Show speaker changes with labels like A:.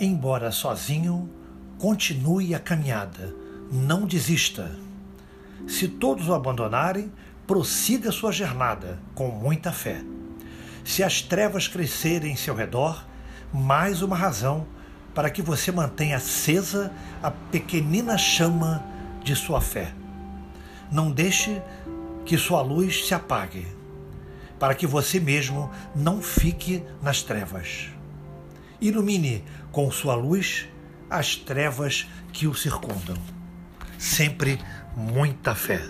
A: Embora sozinho, continue a caminhada, não desista. Se todos o abandonarem, prossiga sua jornada com muita fé. Se as trevas crescerem em seu redor, mais uma razão para que você mantenha acesa a pequenina chama de sua fé. Não deixe que sua luz se apague, para que você mesmo não fique nas trevas. Ilumine com sua luz as trevas que o circundam. Sempre muita fé.